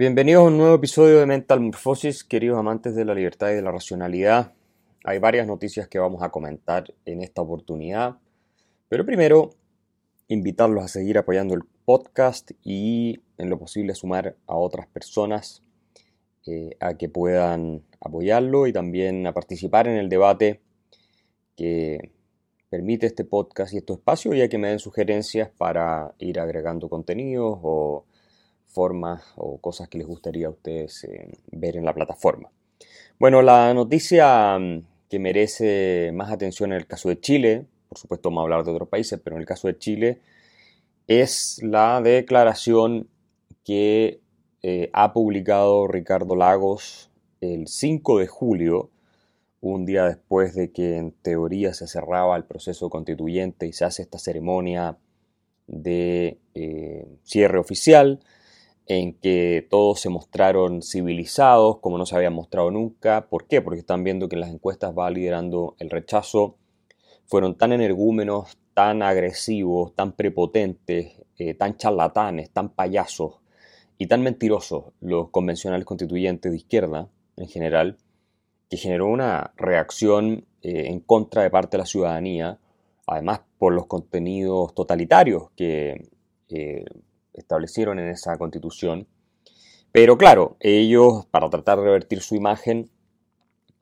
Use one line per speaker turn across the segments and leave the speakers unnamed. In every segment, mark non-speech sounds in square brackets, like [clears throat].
Bienvenidos a un nuevo episodio de Mental Morphosis, queridos amantes de la libertad y de la racionalidad. Hay varias noticias que vamos a comentar en esta oportunidad, pero primero invitarlos a seguir apoyando el podcast y en lo posible sumar a otras personas eh, a que puedan apoyarlo y también a participar en el debate que permite este podcast y este espacio y a que me den sugerencias para ir agregando contenidos o formas o cosas que les gustaría a ustedes eh, ver en la plataforma. Bueno, la noticia mm, que merece más atención en el caso de Chile, por supuesto vamos a hablar de otros países, pero en el caso de Chile, es la declaración que eh, ha publicado Ricardo Lagos el 5 de julio, un día después de que en teoría se cerraba el proceso constituyente y se hace esta ceremonia de eh, cierre oficial en que todos se mostraron civilizados como no se habían mostrado nunca. ¿Por qué? Porque están viendo que las encuestas va liderando el rechazo. Fueron tan energúmenos, tan agresivos, tan prepotentes, eh, tan charlatanes, tan payasos y tan mentirosos los convencionales constituyentes de izquierda en general, que generó una reacción eh, en contra de parte de la ciudadanía, además por los contenidos totalitarios que eh, establecieron en esa constitución. Pero claro, ellos, para tratar de revertir su imagen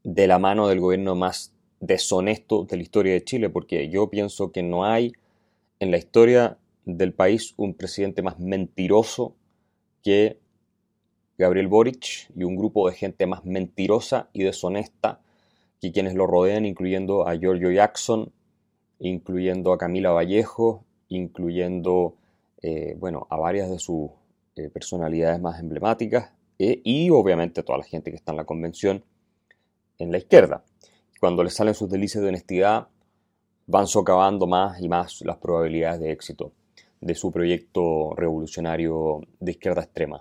de la mano del gobierno más deshonesto de la historia de Chile, porque yo pienso que no hay en la historia del país un presidente más mentiroso que Gabriel Boric y un grupo de gente más mentirosa y deshonesta que quienes lo rodean, incluyendo a Giorgio Jackson, incluyendo a Camila Vallejo, incluyendo eh, bueno, a varias de sus eh, personalidades más emblemáticas eh, y obviamente a toda la gente que está en la convención en la izquierda. Cuando les salen sus delicias de honestidad, van socavando más y más las probabilidades de éxito de su proyecto revolucionario de izquierda extrema.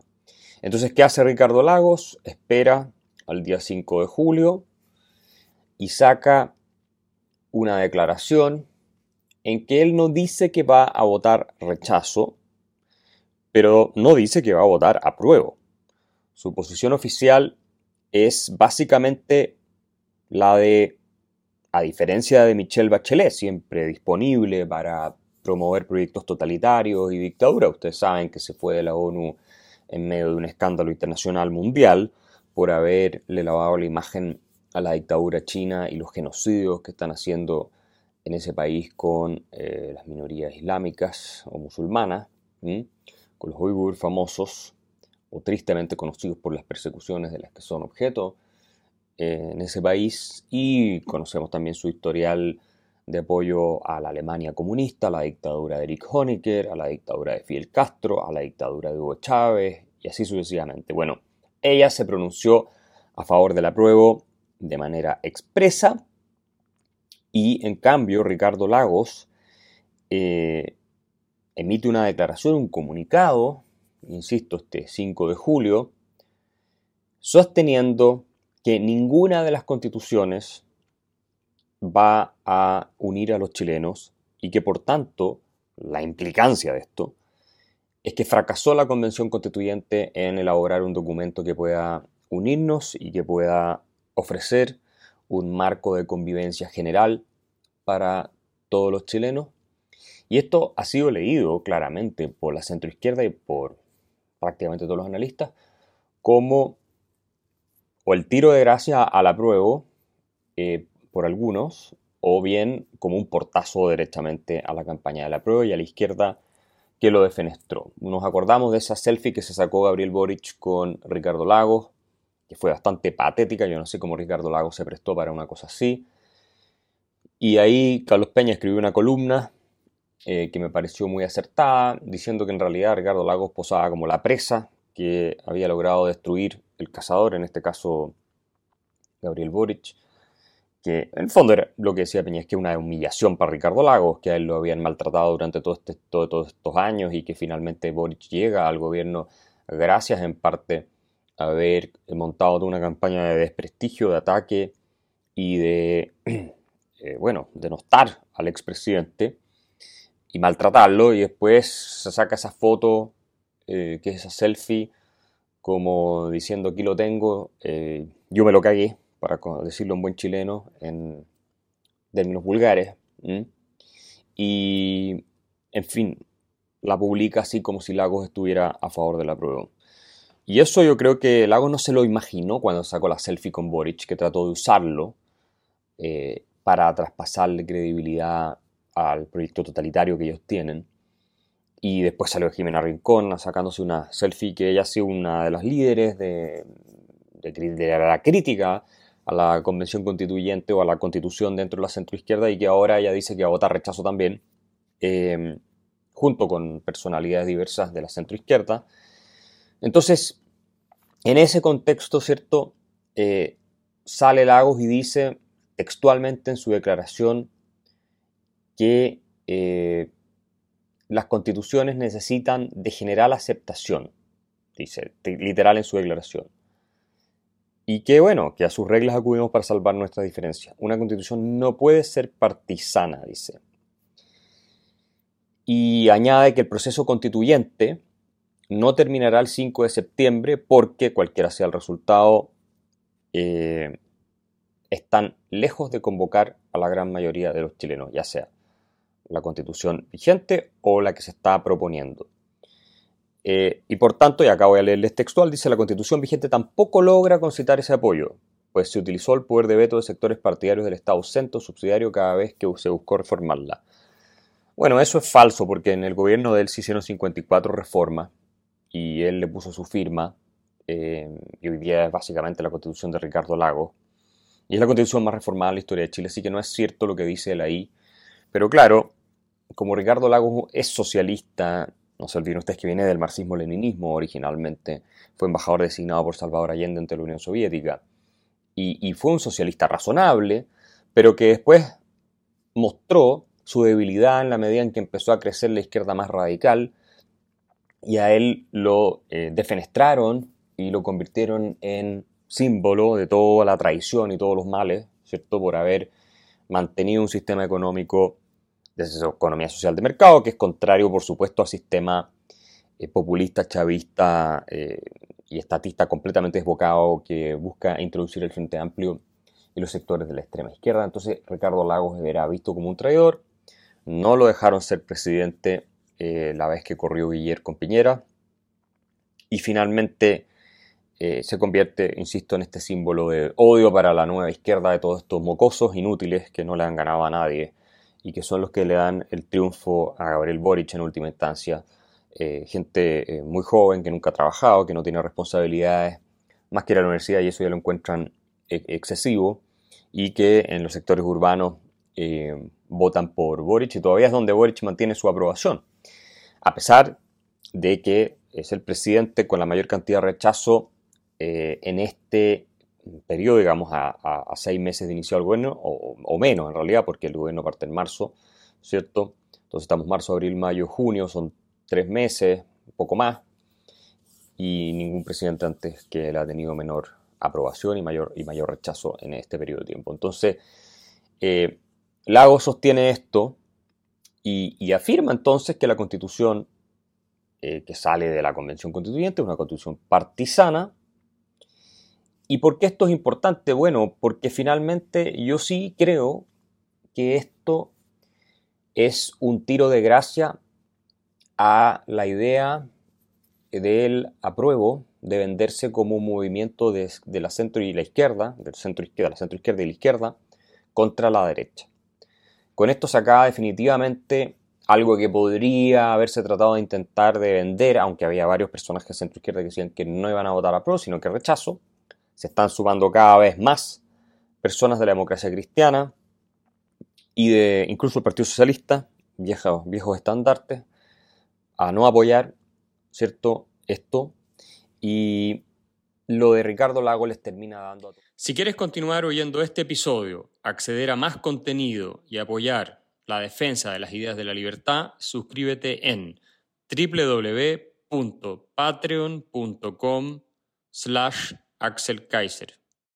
Entonces, ¿qué hace Ricardo Lagos? Espera al día 5 de julio y saca una declaración en que él no dice que va a votar rechazo, pero no dice que va a votar apruebo. Su posición oficial es básicamente la de, a diferencia de Michelle Bachelet, siempre disponible para promover proyectos totalitarios y dictadura. Ustedes saben que se fue de la ONU en medio de un escándalo internacional mundial por haberle lavado la imagen a la dictadura china y los genocidios que están haciendo en ese país con eh, las minorías islámicas o musulmanas, con los uigur famosos o tristemente conocidos por las persecuciones de las que son objeto eh, en ese país y conocemos también su historial de apoyo a la Alemania comunista, a la dictadura de Erich Honecker, a la dictadura de Fidel Castro, a la dictadura de Hugo Chávez y así sucesivamente. Bueno, ella se pronunció a favor del apruebo de manera expresa y en cambio, Ricardo Lagos eh, emite una declaración, un comunicado, insisto, este 5 de julio, sosteniendo que ninguna de las constituciones va a unir a los chilenos y que por tanto la implicancia de esto es que fracasó la convención constituyente en elaborar un documento que pueda unirnos y que pueda ofrecer un marco de convivencia general para todos los chilenos. Y esto ha sido leído claramente por la centroizquierda y por prácticamente todos los analistas como o el tiro de gracia al apruebo eh, por algunos, o bien como un portazo derechamente a la campaña del apruebo y a la izquierda que lo defenestró. Nos acordamos de esa selfie que se sacó Gabriel Boric con Ricardo Lagos, que fue bastante patética, yo no sé cómo Ricardo Lagos se prestó para una cosa así. Y ahí Carlos Peña escribió una columna eh, que me pareció muy acertada, diciendo que en realidad Ricardo Lagos posaba como la presa que había logrado destruir el cazador, en este caso Gabriel Boric, que en el fondo era lo que decía Peña, es que una humillación para Ricardo Lagos, que a él lo habían maltratado durante este, todos estos años y que finalmente Boric llega al gobierno gracias en parte haber montado toda una campaña de desprestigio, de ataque y de, [clears throat] eh, bueno, denostar al expresidente y maltratarlo y después se saca esa foto, eh, que es esa selfie como diciendo aquí lo tengo, eh, yo me lo cagué, para decirlo en buen chileno, en términos vulgares. Y, en fin, la publica así como si Lagos estuviera a favor de la prueba. Y eso yo creo que Lagos no se lo imaginó cuando sacó la selfie con Boric, que trató de usarlo eh, para traspasarle credibilidad al proyecto totalitario que ellos tienen. Y después salió Jimena Rincón sacándose una selfie que ella ha sido una de las líderes de, de, la crítica a la convención constituyente o a la constitución dentro de la centroizquierda y que ahora ella dice que a votar rechazo también, em, junto con personalidades diversas de la centroizquierda. Entonces, en ese contexto, ¿cierto? Eh, sale Lagos y dice textualmente en su declaración que eh, las constituciones necesitan de general aceptación, dice literal en su declaración. Y que bueno, que a sus reglas acudimos para salvar nuestras diferencias. Una constitución no puede ser partisana, dice. Y añade que el proceso constituyente no terminará el 5 de septiembre porque cualquiera sea el resultado, eh, están lejos de convocar a la gran mayoría de los chilenos, ya sea la constitución vigente o la que se está proponiendo. Eh, y por tanto, y acá voy a leerles textual, dice la constitución vigente tampoco logra concitar ese apoyo, pues se utilizó el poder de veto de sectores partidarios del Estado centro subsidiario cada vez que se buscó reformarla. Bueno, eso es falso porque en el gobierno de él se hicieron 54 reformas y él le puso su firma eh, y hoy día es básicamente la constitución de Ricardo Lago y es la constitución más reformada en la historia de Chile, así que no es cierto lo que dice él ahí. Pero claro, como Ricardo Lagos es socialista, no se olviden ustedes que viene del marxismo-leninismo originalmente, fue embajador designado por Salvador Allende ante la Unión Soviética, y, fue un socialista razonable, pero que después mostró su debilidad en la medida en que empezó a crecer la izquierda más radical, y a él lo eh, defenestraron y lo convirtieron en símbolo de toda la traición y todos los males, ¿cierto? Por haber mantenido un sistema económico de economía social de mercado, que es contrario, por supuesto, al sistema eh, populista, chavista eh, y estatista completamente desbocado que busca introducir el Frente Amplio y los sectores de la extrema izquierda. Entonces, Ricardo Lagos era visto como un traidor. No lo dejaron ser presidente eh, la vez que corrió Guillermo con Piñera. Y finalmente se convierte, insisto, en este símbolo de odio para la nueva izquierda de todos estos mocosos inútiles que no le han ganado a nadie y que son los que le dan el triunfo a Gabriel Boric en última instancia. Eh, gente eh, muy joven que nunca ha trabajado, que no tiene responsabilidades más que ir a la universidad y eso ya lo encuentran eh, excesivo y que en los sectores urbanos votan por Boric y todavía es donde Boric mantiene su aprobación. A pesar de que es el presidente con la mayor cantidad de rechazo en este periodo, digamos, a, seis meses de inicio del gobierno, o, menos en realidad, porque el gobierno parte en marzo, ¿cierto? Entonces estamos marzo, abril, mayo, junio, son tres meses, un poco más, y ningún presidente antes que él ha tenido menor aprobación y mayor, y mayor rechazo en este periodo de tiempo. Entonces, eh, Lago sostiene esto y, afirma entonces que la constitución eh, que sale de la convención constituyente es una constitución partisana, ¿Y por qué esto es importante? Bueno, porque finalmente yo sí creo que esto es un tiro de gracia a la idea del apruebo de venderse como un movimiento de, la centro y la izquierda, del centro izquierda, la centro izquierda y la izquierda, contra la derecha. Con esto se acaba definitivamente algo que podría haberse tratado de intentar de vender, aunque había varios personajes de centro izquierda que decían que no iban a votar a pro, sino que rechazo se están sumando cada vez más personas de la democracia cristiana y de incluso el Partido Socialista, viejos, viejos estandartes, a no apoyar, ¿cierto? Esto. Y lo de Ricardo Lago les termina dando...
Si quieres continuar oyendo este episodio, acceder a más contenido y apoyar la defensa de las ideas de la libertad, suscríbete en www.patreon.com slash Axel Kaiser.